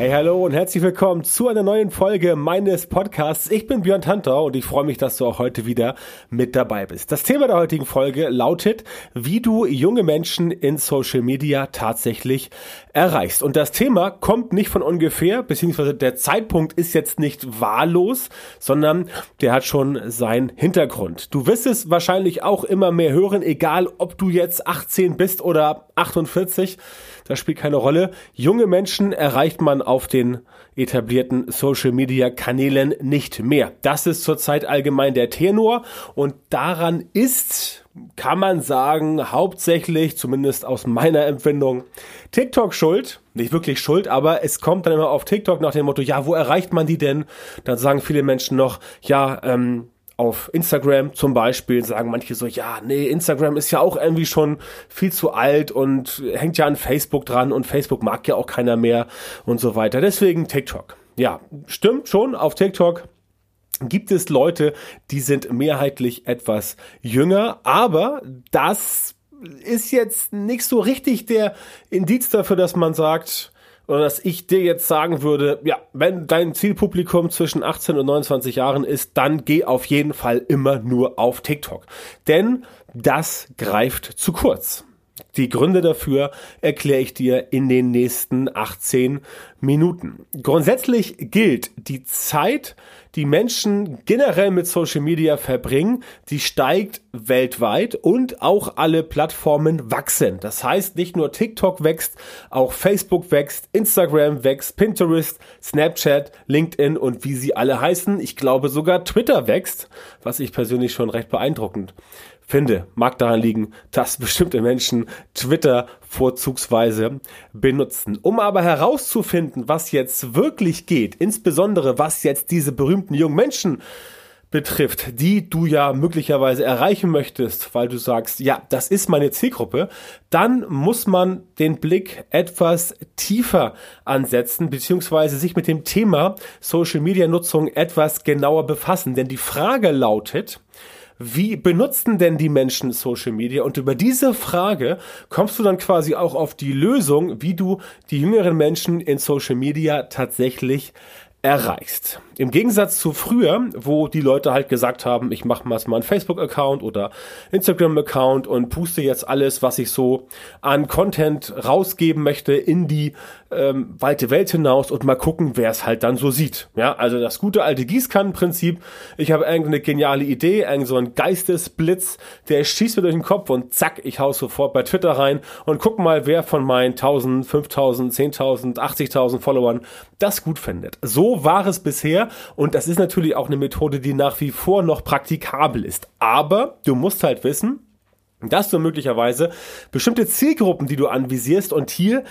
Hey, hallo und herzlich willkommen zu einer neuen Folge meines Podcasts. Ich bin Björn Tantau und ich freue mich, dass du auch heute wieder mit dabei bist. Das Thema der heutigen Folge lautet, wie du junge Menschen in Social Media tatsächlich erreichst. Und das Thema kommt nicht von ungefähr, beziehungsweise der Zeitpunkt ist jetzt nicht wahllos, sondern der hat schon seinen Hintergrund. Du wirst es wahrscheinlich auch immer mehr hören, egal ob du jetzt 18 bist oder 48. Das spielt keine Rolle. Junge Menschen erreicht man auf den etablierten Social Media Kanälen nicht mehr. Das ist zurzeit allgemein der Tenor und daran ist, kann man sagen, hauptsächlich, zumindest aus meiner Empfindung, TikTok schuld. Nicht wirklich schuld, aber es kommt dann immer auf TikTok nach dem Motto, ja, wo erreicht man die denn? Dann sagen viele Menschen noch, ja, ähm, auf Instagram zum Beispiel sagen manche so, ja, nee, Instagram ist ja auch irgendwie schon viel zu alt und hängt ja an Facebook dran und Facebook mag ja auch keiner mehr und so weiter. Deswegen TikTok. Ja, stimmt schon, auf TikTok gibt es Leute, die sind mehrheitlich etwas jünger, aber das ist jetzt nicht so richtig der Indiz dafür, dass man sagt, oder dass ich dir jetzt sagen würde, ja, wenn dein Zielpublikum zwischen 18 und 29 Jahren ist, dann geh auf jeden Fall immer nur auf TikTok. Denn das greift zu kurz. Die Gründe dafür erkläre ich dir in den nächsten 18 Minuten. Grundsätzlich gilt, die Zeit, die Menschen generell mit Social Media verbringen, die steigt weltweit und auch alle Plattformen wachsen. Das heißt, nicht nur TikTok wächst, auch Facebook wächst, Instagram wächst, Pinterest, Snapchat, LinkedIn und wie sie alle heißen. Ich glaube sogar Twitter wächst, was ich persönlich schon recht beeindruckend finde, mag daran liegen, dass bestimmte Menschen Twitter vorzugsweise benutzen. Um aber herauszufinden, was jetzt wirklich geht, insbesondere was jetzt diese berühmten jungen Menschen betrifft, die du ja möglicherweise erreichen möchtest, weil du sagst, ja, das ist meine Zielgruppe, dann muss man den Blick etwas tiefer ansetzen, beziehungsweise sich mit dem Thema Social Media Nutzung etwas genauer befassen. Denn die Frage lautet, wie benutzen denn die Menschen Social Media? Und über diese Frage kommst du dann quasi auch auf die Lösung, wie du die jüngeren Menschen in Social Media tatsächlich erreichst. Im Gegensatz zu früher, wo die Leute halt gesagt haben, ich mache mal einen Facebook-Account oder Instagram-Account und puste jetzt alles, was ich so an Content rausgeben möchte, in die ähm, weite Welt hinaus und mal gucken, wer es halt dann so sieht. Ja, also das gute alte Gießkannenprinzip. Ich habe irgendeine geniale Idee, irgend so ein Geistesblitz, der schießt mir durch den Kopf und zack, ich hau sofort bei Twitter rein und guck mal, wer von meinen 1000, 5000, 10.000, 80.000 Followern das gut findet. So war es bisher und das ist natürlich auch eine Methode, die nach wie vor noch praktikabel ist. Aber du musst halt wissen, dass du möglicherweise bestimmte Zielgruppen, die du anvisierst und hier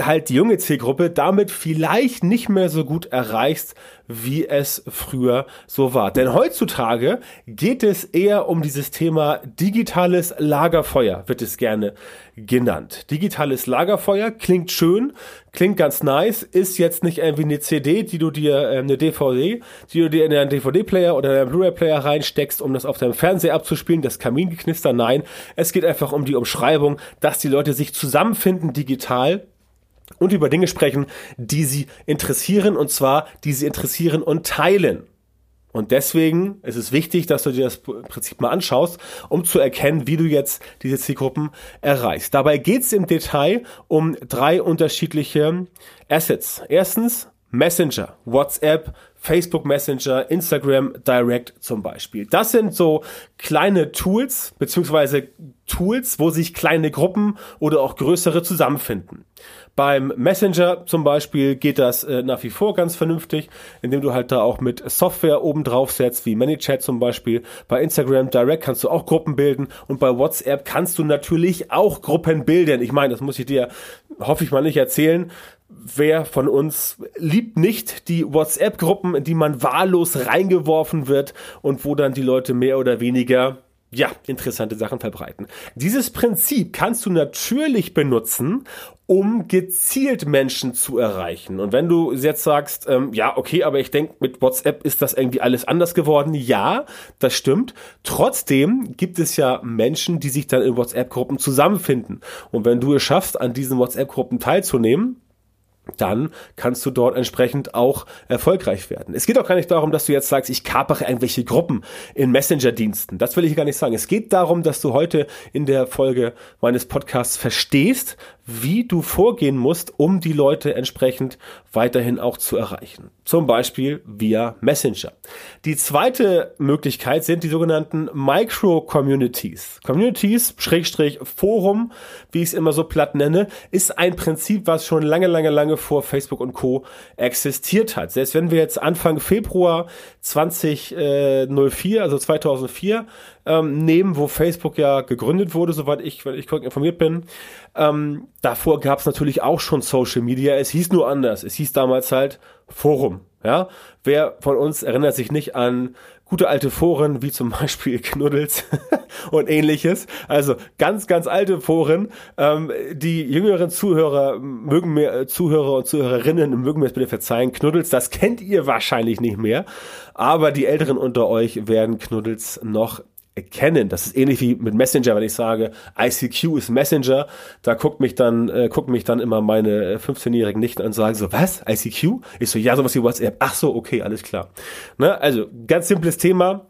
halt die junge Zielgruppe damit vielleicht nicht mehr so gut erreichst, wie es früher so war. Denn heutzutage geht es eher um dieses Thema digitales Lagerfeuer, wird es gerne genannt. Digitales Lagerfeuer klingt schön, klingt ganz nice, ist jetzt nicht irgendwie eine CD, die du dir, äh, eine DVD, die du dir in einen DVD-Player oder einen Blu-ray-Player reinsteckst, um das auf deinem Fernseher abzuspielen, das Kamingeknister, nein. Es geht einfach um die Umschreibung, dass die Leute sich zusammenfinden digital und über Dinge sprechen, die sie interessieren und zwar, die sie interessieren und teilen. Und deswegen ist es wichtig, dass du dir das Prinzip mal anschaust, um zu erkennen, wie du jetzt diese Zielgruppen erreichst. Dabei geht es im Detail um drei unterschiedliche Assets. Erstens Messenger, WhatsApp, Facebook Messenger, Instagram Direct zum Beispiel. Das sind so kleine Tools, beziehungsweise Tools, wo sich kleine Gruppen oder auch größere zusammenfinden. Beim Messenger zum Beispiel geht das äh, nach wie vor ganz vernünftig, indem du halt da auch mit Software oben drauf setzt, wie ManyChat zum Beispiel. Bei Instagram Direct kannst du auch Gruppen bilden und bei WhatsApp kannst du natürlich auch Gruppen bilden. Ich meine, das muss ich dir, hoffe ich mal nicht erzählen. Wer von uns liebt nicht die WhatsApp-Gruppen, in die man wahllos reingeworfen wird und wo dann die Leute mehr oder weniger ja, interessante Sachen verbreiten. Dieses Prinzip kannst du natürlich benutzen, um gezielt Menschen zu erreichen. Und wenn du jetzt sagst, ähm, ja, okay, aber ich denke, mit WhatsApp ist das irgendwie alles anders geworden. Ja, das stimmt. Trotzdem gibt es ja Menschen, die sich dann in WhatsApp-Gruppen zusammenfinden. Und wenn du es schaffst, an diesen WhatsApp-Gruppen teilzunehmen, dann kannst du dort entsprechend auch erfolgreich werden. Es geht auch gar nicht darum, dass du jetzt sagst, ich kapere irgendwelche Gruppen in Messenger-Diensten. Das will ich gar nicht sagen. Es geht darum, dass du heute in der Folge meines Podcasts verstehst, wie du vorgehen musst, um die Leute entsprechend weiterhin auch zu erreichen. Zum Beispiel via Messenger. Die zweite Möglichkeit sind die sogenannten Micro-Communities. Communities, Schrägstrich Forum, wie ich es immer so platt nenne, ist ein Prinzip, was schon lange, lange, lange vor Facebook und Co. existiert hat. Selbst wenn wir jetzt Anfang Februar 2004, also 2004, ähm, nehmen, wo Facebook ja gegründet wurde, soweit ich, wenn ich korrekt informiert bin. Ähm, davor gab es natürlich auch schon Social Media. Es hieß nur anders. Es hieß damals halt Forum. Ja, wer von uns erinnert sich nicht an gute alte Foren wie zum Beispiel Knuddels und ähnliches? Also ganz, ganz alte Foren. Ähm, die jüngeren Zuhörer mögen mir, äh, Zuhörer und Zuhörerinnen mögen mir das bitte verzeihen. Knuddels, das kennt ihr wahrscheinlich nicht mehr. Aber die Älteren unter euch werden Knuddels noch erkennen. Das ist ähnlich wie mit Messenger, wenn ich sage, ICQ ist Messenger, da guckt mich dann, äh, guckt mich dann immer meine 15-jährigen Nichten an und sagen so, was? ICQ? Ich so, ja, sowas wie WhatsApp. Ach so, okay, alles klar. Ne? Also, ganz simples Thema,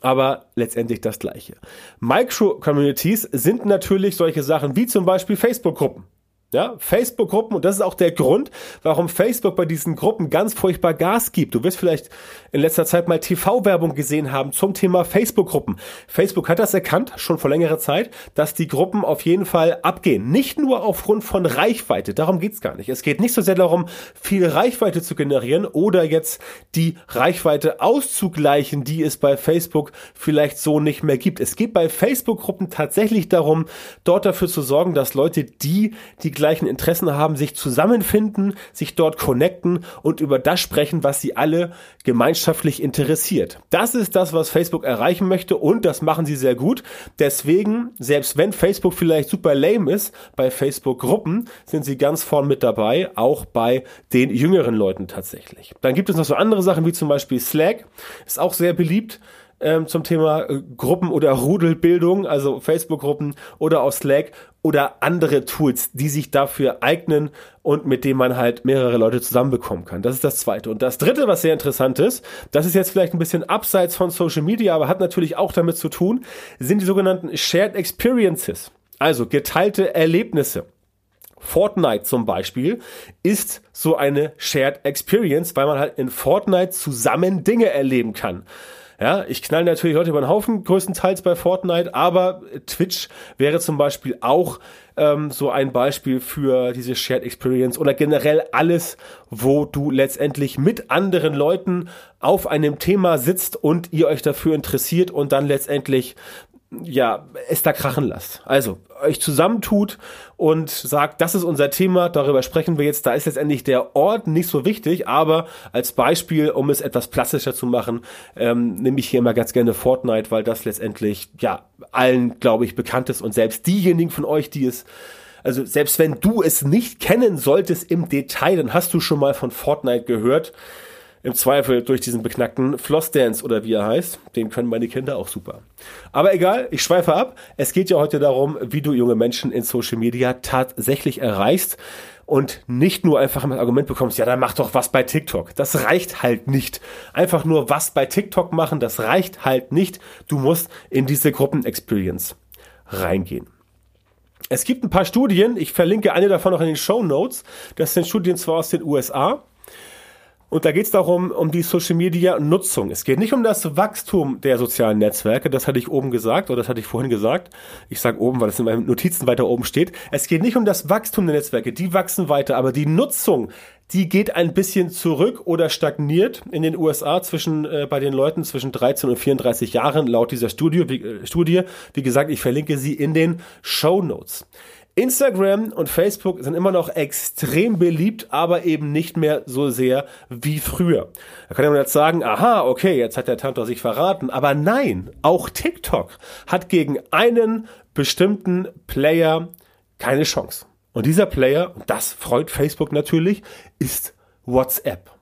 aber letztendlich das gleiche. Micro-Communities sind natürlich solche Sachen wie zum Beispiel Facebook-Gruppen. Ja, Facebook-Gruppen, und das ist auch der Grund, warum Facebook bei diesen Gruppen ganz furchtbar Gas gibt. Du wirst vielleicht in letzter Zeit mal TV-Werbung gesehen haben zum Thema Facebook-Gruppen. Facebook hat das erkannt, schon vor längerer Zeit, dass die Gruppen auf jeden Fall abgehen. Nicht nur aufgrund von Reichweite, darum geht's gar nicht. Es geht nicht so sehr darum, viel Reichweite zu generieren oder jetzt die Reichweite auszugleichen, die es bei Facebook vielleicht so nicht mehr gibt. Es geht bei Facebook-Gruppen tatsächlich darum, dort dafür zu sorgen, dass Leute, die die gleichen Interessen haben, sich zusammenfinden, sich dort connecten und über das sprechen, was sie alle gemeinschaftlich interessiert. Das ist das, was Facebook erreichen möchte und das machen sie sehr gut. Deswegen, selbst wenn Facebook vielleicht super lame ist, bei Facebook-Gruppen sind sie ganz vorn mit dabei, auch bei den jüngeren Leuten tatsächlich. Dann gibt es noch so andere Sachen wie zum Beispiel Slack, ist auch sehr beliebt ähm, zum Thema äh, Gruppen- oder Rudelbildung, also Facebook-Gruppen oder auch Slack oder andere Tools, die sich dafür eignen und mit denen man halt mehrere Leute zusammenbekommen kann. Das ist das Zweite. Und das Dritte, was sehr interessant ist, das ist jetzt vielleicht ein bisschen abseits von Social Media, aber hat natürlich auch damit zu tun, sind die sogenannten Shared Experiences, also geteilte Erlebnisse. Fortnite zum Beispiel ist so eine Shared Experience, weil man halt in Fortnite zusammen Dinge erleben kann. Ja, ich knall natürlich heute über den Haufen, größtenteils bei Fortnite, aber Twitch wäre zum Beispiel auch ähm, so ein Beispiel für diese Shared Experience oder generell alles, wo du letztendlich mit anderen Leuten auf einem Thema sitzt und ihr euch dafür interessiert und dann letztendlich ja, es da krachen lasst. Also, euch zusammentut und sagt, das ist unser Thema, darüber sprechen wir jetzt. Da ist letztendlich der Ort nicht so wichtig, aber als Beispiel, um es etwas plastischer zu machen, ähm, nehme ich hier immer ganz gerne Fortnite, weil das letztendlich, ja, allen, glaube ich, bekannt ist und selbst diejenigen von euch, die es also selbst wenn du es nicht kennen solltest im Detail, dann hast du schon mal von Fortnite gehört. Im Zweifel durch diesen beknackten Flossdance oder wie er heißt. Den können meine Kinder auch super. Aber egal, ich schweife ab. Es geht ja heute darum, wie du junge Menschen in Social Media tatsächlich erreichst und nicht nur einfach ein Argument bekommst, ja, dann mach doch was bei TikTok. Das reicht halt nicht. Einfach nur was bei TikTok machen, das reicht halt nicht. Du musst in diese Gruppenexperience reingehen. Es gibt ein paar Studien, ich verlinke eine davon noch in den Show Notes. Das sind Studien zwar aus den USA, und da geht es darum, um die Social Media Nutzung. Es geht nicht um das Wachstum der sozialen Netzwerke, das hatte ich oben gesagt, oder das hatte ich vorhin gesagt. Ich sage oben, weil das in meinen Notizen weiter oben steht. Es geht nicht um das Wachstum der Netzwerke, die wachsen weiter, aber die Nutzung, die geht ein bisschen zurück oder stagniert in den USA zwischen äh, bei den Leuten zwischen 13 und 34 Jahren laut dieser Studie. Wie, äh, Studie. Wie gesagt, ich verlinke sie in den Show Notes. Instagram und Facebook sind immer noch extrem beliebt, aber eben nicht mehr so sehr wie früher. Da kann man jetzt sagen, aha, okay, jetzt hat der Tantor sich verraten. Aber nein, auch TikTok hat gegen einen bestimmten Player keine Chance. Und dieser Player, und das freut Facebook natürlich, ist WhatsApp.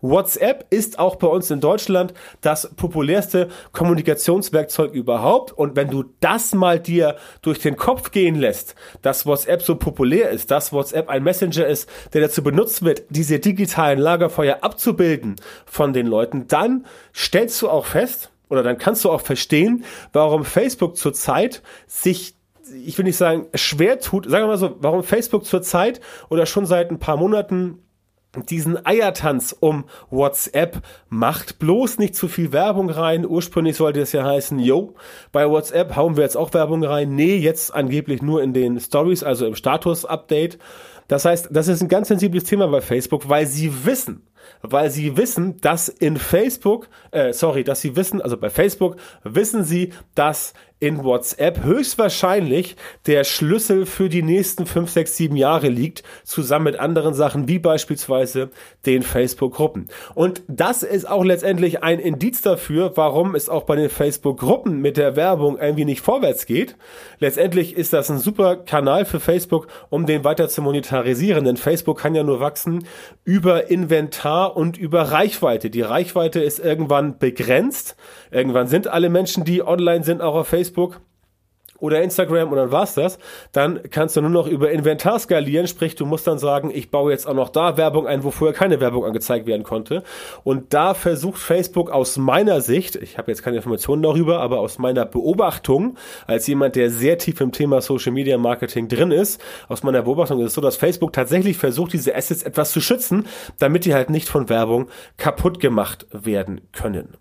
WhatsApp ist auch bei uns in Deutschland das populärste Kommunikationswerkzeug überhaupt. Und wenn du das mal dir durch den Kopf gehen lässt, dass WhatsApp so populär ist, dass WhatsApp ein Messenger ist, der dazu benutzt wird, diese digitalen Lagerfeuer abzubilden von den Leuten, dann stellst du auch fest, oder dann kannst du auch verstehen, warum Facebook zurzeit sich ich will nicht sagen, schwer tut, sagen wir mal so, warum Facebook zurzeit oder schon seit ein paar Monaten diesen Eiertanz um WhatsApp macht. Bloß nicht zu viel Werbung rein. Ursprünglich sollte es ja heißen, yo, bei WhatsApp hauen wir jetzt auch Werbung rein. Nee, jetzt angeblich nur in den Stories, also im Status-Update. Das heißt, das ist ein ganz sensibles Thema bei Facebook, weil sie wissen, weil sie wissen, dass in Facebook, äh, sorry, dass sie wissen, also bei Facebook wissen sie, dass in WhatsApp höchstwahrscheinlich der Schlüssel für die nächsten 5, 6, 7 Jahre liegt, zusammen mit anderen Sachen wie beispielsweise den Facebook-Gruppen. Und das ist auch letztendlich ein Indiz dafür, warum es auch bei den Facebook-Gruppen mit der Werbung irgendwie nicht vorwärts geht. Letztendlich ist das ein super Kanal für Facebook, um den weiter zu monetarisieren, denn Facebook kann ja nur wachsen über Inventar und über Reichweite. Die Reichweite ist irgendwann begrenzt. Irgendwann sind alle Menschen, die online sind, auch auf Facebook Facebook oder Instagram und dann war's das, dann kannst du nur noch über Inventar skalieren, sprich du musst dann sagen, ich baue jetzt auch noch da Werbung ein, wo vorher keine Werbung angezeigt werden konnte. Und da versucht Facebook aus meiner Sicht, ich habe jetzt keine Informationen darüber, aber aus meiner Beobachtung, als jemand, der sehr tief im Thema Social Media Marketing drin ist, aus meiner Beobachtung ist es so, dass Facebook tatsächlich versucht, diese Assets etwas zu schützen, damit die halt nicht von Werbung kaputt gemacht werden können.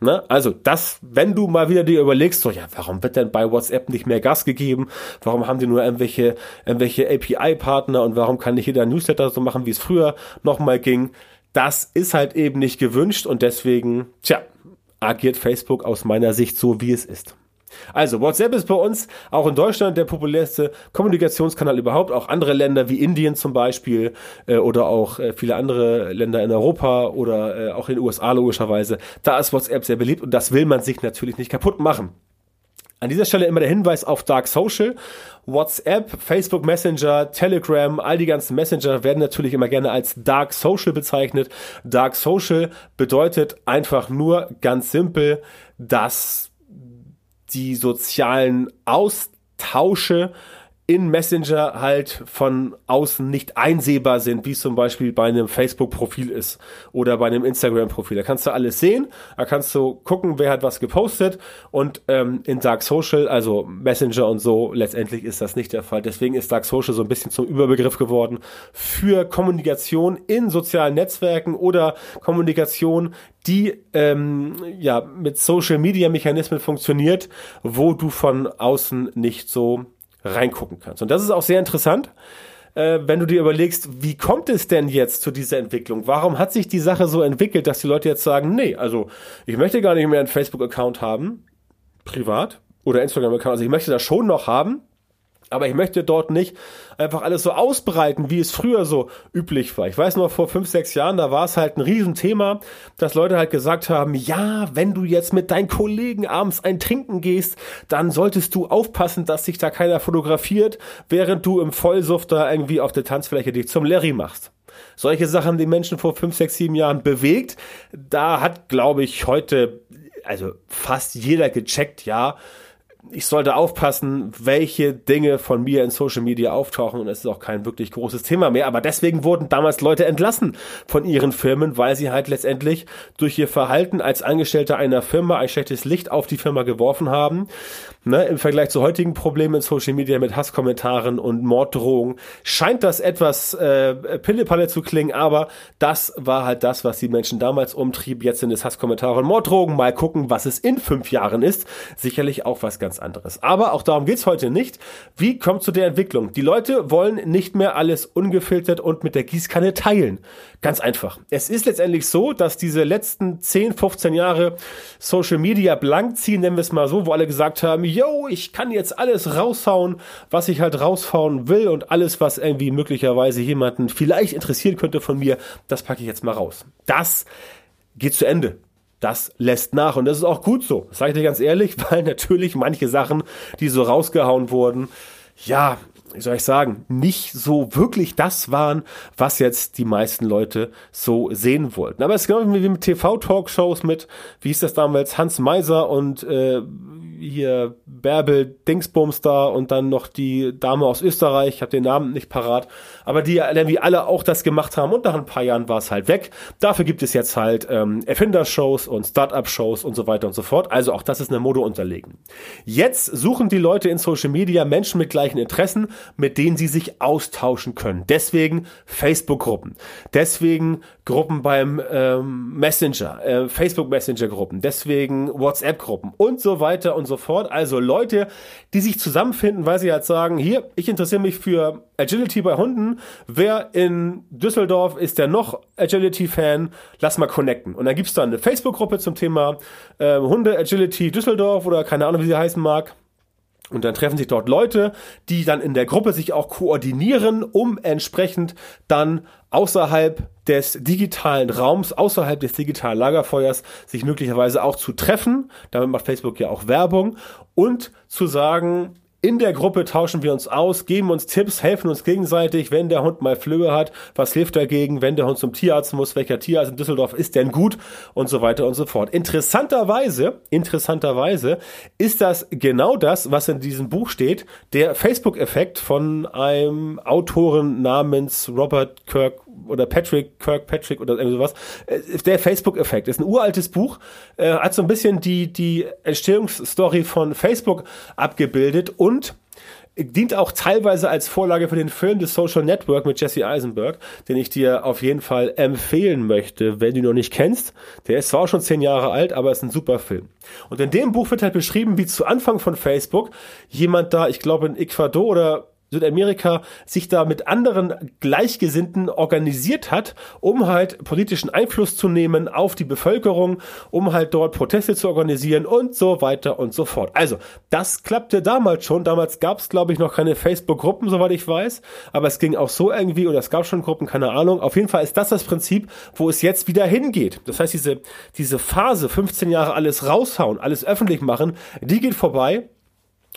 Ne? Also das, wenn du mal wieder dir überlegst, so ja, warum wird denn bei WhatsApp nicht mehr Gas gegeben? Warum haben die nur irgendwelche, irgendwelche API-Partner und warum kann nicht jeder Newsletter so machen, wie es früher nochmal ging? Das ist halt eben nicht gewünscht und deswegen, tja, agiert Facebook aus meiner Sicht so, wie es ist. Also, WhatsApp ist bei uns auch in Deutschland der populärste Kommunikationskanal überhaupt. Auch andere Länder wie Indien zum Beispiel äh, oder auch äh, viele andere Länder in Europa oder äh, auch in den USA logischerweise. Da ist WhatsApp sehr beliebt und das will man sich natürlich nicht kaputt machen. An dieser Stelle immer der Hinweis auf Dark Social. WhatsApp, Facebook Messenger, Telegram, all die ganzen Messenger werden natürlich immer gerne als Dark Social bezeichnet. Dark Social bedeutet einfach nur ganz simpel, dass die sozialen Austausche in Messenger halt von außen nicht einsehbar sind, wie es zum Beispiel bei einem Facebook-Profil ist oder bei einem Instagram-Profil. Da kannst du alles sehen, da kannst du gucken, wer hat was gepostet und ähm, in Dark Social, also Messenger und so, letztendlich ist das nicht der Fall. Deswegen ist Dark Social so ein bisschen zum Überbegriff geworden für Kommunikation in sozialen Netzwerken oder Kommunikation, die ähm, ja mit Social Media Mechanismen funktioniert, wo du von außen nicht so reingucken kannst. Und das ist auch sehr interessant, äh, wenn du dir überlegst, wie kommt es denn jetzt zu dieser Entwicklung? Warum hat sich die Sache so entwickelt, dass die Leute jetzt sagen, nee, also ich möchte gar nicht mehr einen Facebook-Account haben, privat, oder Instagram-Account, also ich möchte das schon noch haben, aber ich möchte dort nicht einfach alles so ausbreiten, wie es früher so üblich war. Ich weiß noch, vor fünf, sechs Jahren, da war es halt ein Riesenthema, dass Leute halt gesagt haben, ja, wenn du jetzt mit deinen Kollegen abends ein Trinken gehst, dann solltest du aufpassen, dass sich da keiner fotografiert, während du im Vollsuft da irgendwie auf der Tanzfläche dich zum Larry machst. Solche Sachen, die Menschen vor fünf, sechs, sieben Jahren bewegt, da hat, glaube ich, heute, also fast jeder gecheckt, ja, ich sollte aufpassen, welche Dinge von mir in Social Media auftauchen und es ist auch kein wirklich großes Thema mehr. Aber deswegen wurden damals Leute entlassen von ihren Firmen, weil sie halt letztendlich durch ihr Verhalten als Angestellter einer Firma ein schlechtes Licht auf die Firma geworfen haben. Ne, Im Vergleich zu heutigen Problemen in Social Media mit Hasskommentaren und Morddrohungen scheint das etwas äh, Pillepalle zu klingen, aber das war halt das, was die Menschen damals umtrieb. Jetzt sind es Hasskommentare und Morddrogen. Mal gucken, was es in fünf Jahren ist. Sicherlich auch was ganz ganz anderes. Aber auch darum geht's heute nicht. Wie kommt zu der Entwicklung? Die Leute wollen nicht mehr alles ungefiltert und mit der Gießkanne teilen. Ganz einfach. Es ist letztendlich so, dass diese letzten 10, 15 Jahre Social Media blank ziehen, nennen wir es mal so, wo alle gesagt haben, yo, ich kann jetzt alles raushauen, was ich halt raushauen will und alles, was irgendwie möglicherweise jemanden vielleicht interessieren könnte von mir, das packe ich jetzt mal raus. Das geht zu Ende das lässt nach. Und das ist auch gut so, sage ich dir ganz ehrlich, weil natürlich manche Sachen, die so rausgehauen wurden, ja, wie soll ich sagen, nicht so wirklich das waren, was jetzt die meisten Leute so sehen wollten. Aber es ist genau wie mit TV-Talkshows mit, wie hieß das damals, Hans Meiser und äh, hier Bärbel Dingsbums da und dann noch die Dame aus Österreich, ich habe den Namen nicht parat, aber die irgendwie alle auch das gemacht haben und nach ein paar Jahren war es halt weg. Dafür gibt es jetzt halt ähm, Erfinder-Shows und Start-up-Shows und so weiter und so fort. Also auch das ist eine Mode unterlegen. Jetzt suchen die Leute in Social Media Menschen mit gleichen Interessen, mit denen sie sich austauschen können. Deswegen Facebook-Gruppen, deswegen Gruppen beim ähm, Messenger, äh, Facebook Messenger-Gruppen, deswegen WhatsApp-Gruppen und so weiter und so fort. Also Leute, die sich zusammenfinden, weil sie halt sagen, hier, ich interessiere mich für Agility bei Hunden. Wer in Düsseldorf ist der noch Agility-Fan? Lass mal connecten. Und dann gibt's dann eine Facebook-Gruppe zum Thema äh, Hunde Agility Düsseldorf oder keine Ahnung, wie sie heißen mag. Und dann treffen sich dort Leute, die dann in der Gruppe sich auch koordinieren, um entsprechend dann außerhalb des digitalen Raums, außerhalb des digitalen Lagerfeuers, sich möglicherweise auch zu treffen. Damit macht Facebook ja auch Werbung und zu sagen, in der Gruppe tauschen wir uns aus, geben uns Tipps, helfen uns gegenseitig, wenn der Hund mal Flöhe hat, was hilft dagegen, wenn der Hund zum Tierarzt muss, welcher Tierarzt in Düsseldorf ist denn gut? Und so weiter und so fort. Interessanterweise, interessanterweise ist das genau das, was in diesem Buch steht, der Facebook-Effekt von einem Autoren namens Robert Kirk oder Patrick Kirkpatrick oder irgendwie sowas. Äh, der Facebook-Effekt ist ein uraltes Buch, äh, hat so ein bisschen die, die Entstehungsstory von Facebook abgebildet und dient auch teilweise als Vorlage für den Film The Social Network mit Jesse Eisenberg, den ich dir auf jeden Fall empfehlen möchte, wenn du ihn noch nicht kennst. Der ist zwar auch schon zehn Jahre alt, aber ist ein super Film. Und in dem Buch wird halt beschrieben, wie zu Anfang von Facebook jemand da, ich glaube in Ecuador oder Südamerika sich da mit anderen Gleichgesinnten organisiert hat, um halt politischen Einfluss zu nehmen auf die Bevölkerung, um halt dort Proteste zu organisieren und so weiter und so fort. Also, das klappte damals schon. Damals gab es, glaube ich, noch keine Facebook-Gruppen, soweit ich weiß, aber es ging auch so irgendwie oder es gab schon Gruppen, keine Ahnung. Auf jeden Fall ist das das Prinzip, wo es jetzt wieder hingeht. Das heißt, diese, diese Phase, 15 Jahre alles raushauen, alles öffentlich machen, die geht vorbei.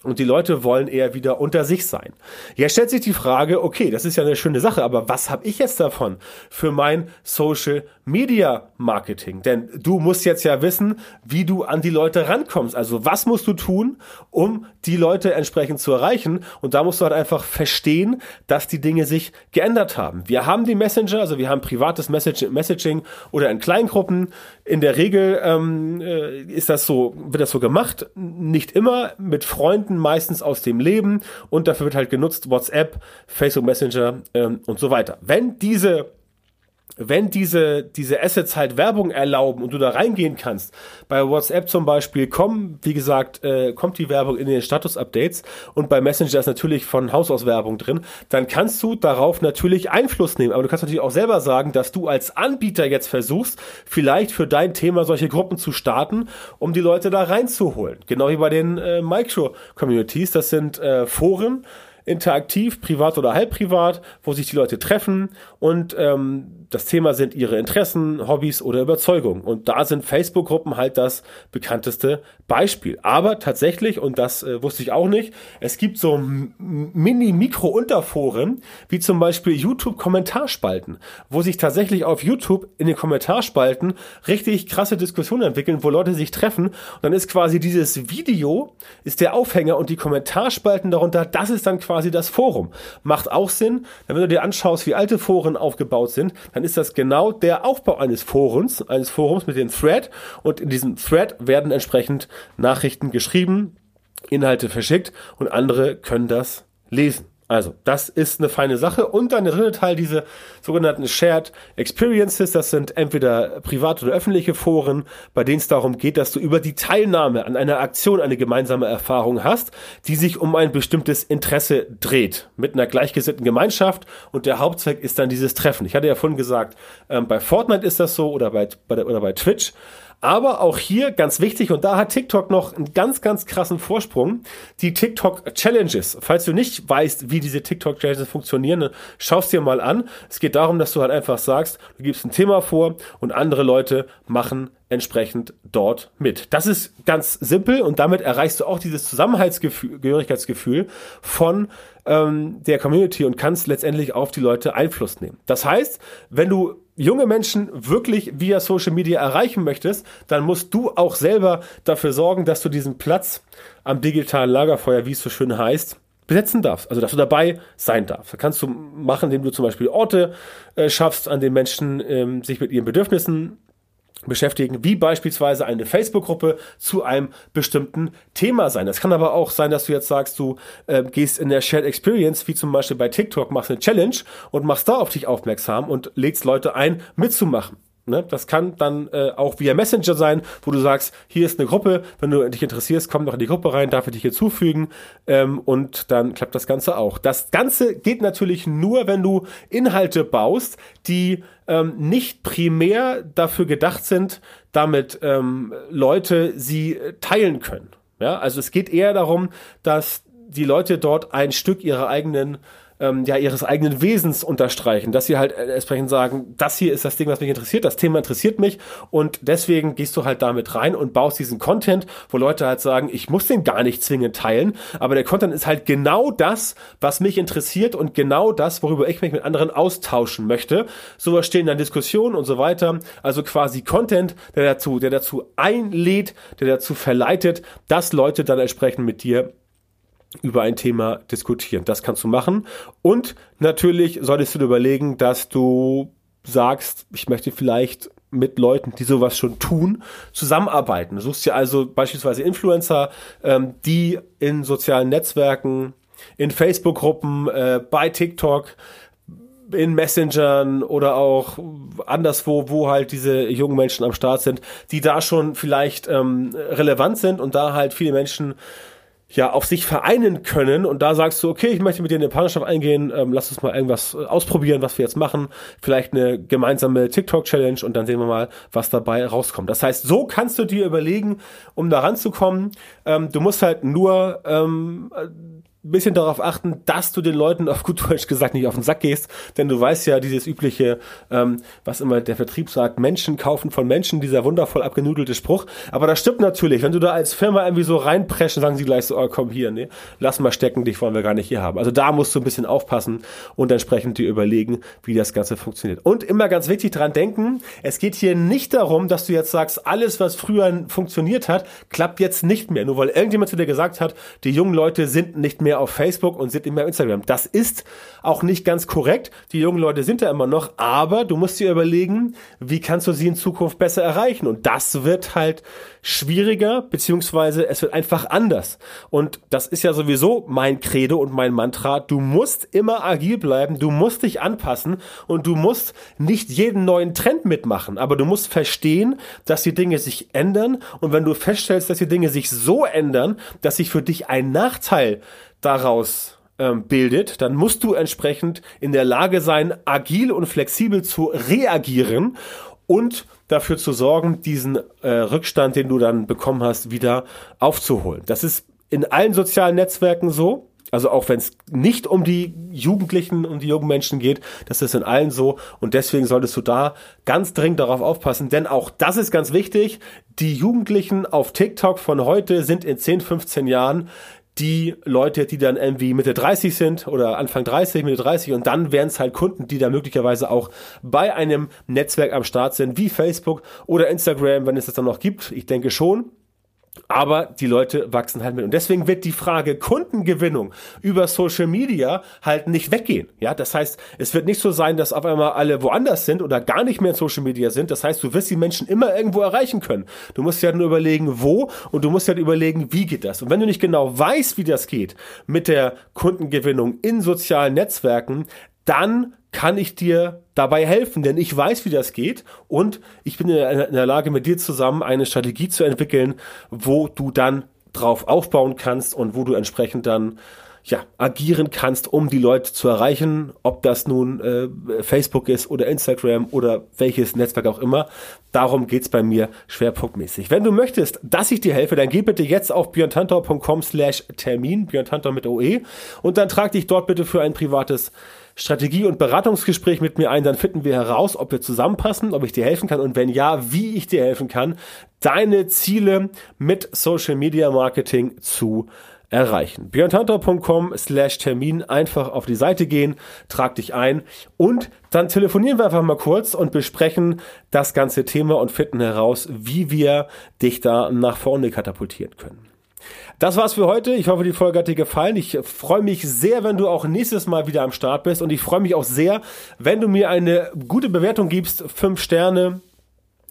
Und die Leute wollen eher wieder unter sich sein. Jetzt stellt sich die Frage, okay, das ist ja eine schöne Sache, aber was habe ich jetzt davon für mein Social Media Marketing? Denn du musst jetzt ja wissen, wie du an die Leute rankommst. Also was musst du tun, um die Leute entsprechend zu erreichen? Und da musst du halt einfach verstehen, dass die Dinge sich geändert haben. Wir haben die Messenger, also wir haben privates Messaging oder in Kleingruppen. In der Regel ähm, äh, ist das so, wird das so gemacht. Nicht immer mit Freunden meistens aus dem Leben und dafür wird halt genutzt WhatsApp, Facebook Messenger ähm, und so weiter. Wenn diese wenn diese, diese Assets halt Werbung erlauben und du da reingehen kannst, bei WhatsApp zum Beispiel kommen, wie gesagt, äh, kommt die Werbung in den Status-Updates und bei Messenger ist natürlich von Haus aus Werbung drin, dann kannst du darauf natürlich Einfluss nehmen. Aber du kannst natürlich auch selber sagen, dass du als Anbieter jetzt versuchst, vielleicht für dein Thema solche Gruppen zu starten, um die Leute da reinzuholen. Genau wie bei den äh, Micro-Communities. Das sind äh, Foren, interaktiv, privat oder halb privat, wo sich die Leute treffen und ähm, das Thema sind ihre Interessen, Hobbys oder Überzeugungen. Und da sind Facebook-Gruppen halt das bekannteste Beispiel. Aber tatsächlich, und das äh, wusste ich auch nicht, es gibt so Mini-Mikro-Unterforen, wie zum Beispiel YouTube-Kommentarspalten, wo sich tatsächlich auf YouTube in den Kommentarspalten richtig krasse Diskussionen entwickeln, wo Leute sich treffen. Und dann ist quasi dieses Video, ist der Aufhänger und die Kommentarspalten darunter, das ist dann quasi das Forum. Macht auch Sinn, wenn du dir anschaust, wie alte Foren aufgebaut sind, dann ist das genau der Aufbau eines Forums, eines Forums mit dem Thread und in diesem Thread werden entsprechend Nachrichten geschrieben, Inhalte verschickt und andere können das lesen. Also, das ist eine feine Sache. Und dann der dritte Teil, diese sogenannten Shared Experiences. Das sind entweder private oder öffentliche Foren, bei denen es darum geht, dass du über die Teilnahme an einer Aktion eine gemeinsame Erfahrung hast, die sich um ein bestimmtes Interesse dreht. Mit einer gleichgesinnten Gemeinschaft. Und der Hauptzweck ist dann dieses Treffen. Ich hatte ja vorhin gesagt, ähm, bei Fortnite ist das so oder bei, bei, oder bei Twitch. Aber auch hier ganz wichtig, und da hat TikTok noch einen ganz, ganz krassen Vorsprung, die TikTok Challenges. Falls du nicht weißt, wie diese TikTok Challenges funktionieren, schaust dir mal an. Es geht darum, dass du halt einfach sagst, du gibst ein Thema vor und andere Leute machen entsprechend dort mit. Das ist ganz simpel und damit erreichst du auch dieses Zusammenhaltsgehörigkeitsgefühl von ähm, der Community und kannst letztendlich auf die Leute Einfluss nehmen. Das heißt, wenn du junge Menschen wirklich via Social Media erreichen möchtest, dann musst du auch selber dafür sorgen, dass du diesen Platz am digitalen Lagerfeuer, wie es so schön heißt, besetzen darfst, also dass du dabei sein darfst. Das kannst du machen, indem du zum Beispiel Orte äh, schaffst, an denen Menschen ähm, sich mit ihren Bedürfnissen beschäftigen, wie beispielsweise eine Facebook-Gruppe zu einem bestimmten Thema sein. Das kann aber auch sein, dass du jetzt sagst, du äh, gehst in der Shared Experience, wie zum Beispiel bei TikTok, machst eine Challenge und machst da auf dich aufmerksam und lädst Leute ein, mitzumachen. Ne? Das kann dann äh, auch via Messenger sein, wo du sagst, hier ist eine Gruppe, wenn du dich interessierst, komm doch in die Gruppe rein, darf ich dich hinzufügen ähm, und dann klappt das Ganze auch. Das Ganze geht natürlich nur, wenn du Inhalte baust, die ähm, nicht primär dafür gedacht sind, damit ähm, Leute sie teilen können. Ja, also es geht eher darum, dass die Leute dort ein Stück ihrer eigenen ähm, ja ihres eigenen Wesens unterstreichen, dass sie halt äh, entsprechend sagen, das hier ist das Ding, was mich interessiert, das Thema interessiert mich und deswegen gehst du halt damit rein und baust diesen Content, wo Leute halt sagen, ich muss den gar nicht zwingend teilen, aber der Content ist halt genau das, was mich interessiert und genau das, worüber ich mich mit anderen austauschen möchte. So stehen dann Diskussionen und so weiter. Also quasi Content, der dazu, der dazu einlädt, der dazu verleitet, dass Leute dann entsprechend mit dir über ein Thema diskutieren. Das kannst du machen. Und natürlich solltest du dir überlegen, dass du sagst, ich möchte vielleicht mit Leuten, die sowas schon tun, zusammenarbeiten. Du suchst dir also beispielsweise Influencer, ähm, die in sozialen Netzwerken, in Facebook-Gruppen, äh, bei TikTok, in Messengern oder auch anderswo, wo halt diese jungen Menschen am Start sind, die da schon vielleicht ähm, relevant sind und da halt viele Menschen ja auf sich vereinen können. Und da sagst du, okay, ich möchte mit dir in eine Partnerschaft eingehen, ähm, lass uns mal irgendwas äh, ausprobieren, was wir jetzt machen, vielleicht eine gemeinsame TikTok-Challenge und dann sehen wir mal, was dabei rauskommt. Das heißt, so kannst du dir überlegen, um da ranzukommen, ähm, du musst halt nur ähm, bisschen darauf achten, dass du den Leuten auf gut Deutsch gesagt nicht auf den Sack gehst, denn du weißt ja, dieses übliche, ähm, was immer der Vertrieb sagt, Menschen kaufen von Menschen, dieser wundervoll abgenudelte Spruch. Aber das stimmt natürlich. Wenn du da als Firma irgendwie so reinpreschen, sagen sie gleich so, oh komm hier, ne, lass mal stecken, dich wollen wir gar nicht hier haben. Also da musst du ein bisschen aufpassen und entsprechend dir überlegen, wie das Ganze funktioniert. Und immer ganz wichtig dran denken, es geht hier nicht darum, dass du jetzt sagst, alles, was früher funktioniert hat, klappt jetzt nicht mehr. Nur weil irgendjemand zu dir gesagt hat, die jungen Leute sind nicht mehr auf Facebook und sind nicht mehr auf Instagram. Das ist auch nicht ganz korrekt. Die jungen Leute sind da immer noch, aber du musst dir überlegen, wie kannst du sie in Zukunft besser erreichen? Und das wird halt schwieriger, beziehungsweise es wird einfach anders. Und das ist ja sowieso mein Credo und mein Mantra. Du musst immer agil bleiben, du musst dich anpassen und du musst nicht jeden neuen Trend mitmachen, aber du musst verstehen, dass die Dinge sich ändern und wenn du feststellst, dass die Dinge sich so ändern, dass sich für dich ein Nachteil daraus ähm, bildet, dann musst du entsprechend in der Lage sein, agil und flexibel zu reagieren und dafür zu sorgen, diesen äh, Rückstand, den du dann bekommen hast, wieder aufzuholen. Das ist in allen sozialen Netzwerken so. Also auch wenn es nicht um die Jugendlichen und die jungen Menschen geht, das ist in allen so. Und deswegen solltest du da ganz dringend darauf aufpassen, denn auch das ist ganz wichtig. Die Jugendlichen auf TikTok von heute sind in 10, 15 Jahren die Leute, die dann irgendwie Mitte 30 sind oder Anfang 30, Mitte 30 und dann wären es halt Kunden, die da möglicherweise auch bei einem Netzwerk am Start sind, wie Facebook oder Instagram, wenn es das dann noch gibt. Ich denke schon. Aber die Leute wachsen halt mit. Und deswegen wird die Frage Kundengewinnung über Social Media halt nicht weggehen. Ja, das heißt, es wird nicht so sein, dass auf einmal alle woanders sind oder gar nicht mehr in Social Media sind. Das heißt, du wirst die Menschen immer irgendwo erreichen können. Du musst ja nur überlegen, wo und du musst ja überlegen, wie geht das. Und wenn du nicht genau weißt, wie das geht mit der Kundengewinnung in sozialen Netzwerken, dann kann ich dir dabei helfen, denn ich weiß, wie das geht und ich bin in der Lage, mit dir zusammen eine Strategie zu entwickeln, wo du dann drauf aufbauen kannst und wo du entsprechend dann ja, agieren kannst, um die Leute zu erreichen, ob das nun äh, Facebook ist oder Instagram oder welches Netzwerk auch immer. Darum geht's bei mir schwerpunktmäßig. Wenn du möchtest, dass ich dir helfe, dann geh bitte jetzt auf björntantor.com slash Termin, björntantor mit OE und dann trag dich dort bitte für ein privates Strategie- und Beratungsgespräch mit mir ein, dann finden wir heraus, ob wir zusammenpassen, ob ich dir helfen kann und wenn ja, wie ich dir helfen kann, deine Ziele mit Social Media Marketing zu erreichen. björntantor.com slash Termin einfach auf die Seite gehen, trag dich ein und dann telefonieren wir einfach mal kurz und besprechen das ganze Thema und finden heraus, wie wir dich da nach vorne katapultieren können. Das war's für heute. Ich hoffe, die Folge hat dir gefallen. Ich freue mich sehr, wenn du auch nächstes Mal wieder am Start bist. Und ich freue mich auch sehr, wenn du mir eine gute Bewertung gibst. Fünf Sterne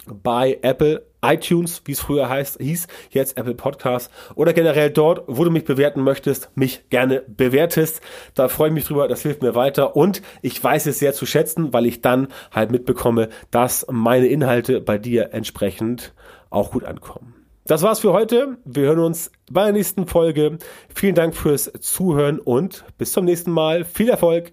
bei Apple iTunes, wie es früher heißt, hieß, jetzt Apple Podcast oder generell dort, wo du mich bewerten möchtest, mich gerne bewertest. Da freue ich mich drüber, das hilft mir weiter und ich weiß es sehr zu schätzen, weil ich dann halt mitbekomme, dass meine Inhalte bei dir entsprechend auch gut ankommen. Das war's für heute. Wir hören uns bei der nächsten Folge. Vielen Dank fürs Zuhören und bis zum nächsten Mal. Viel Erfolg!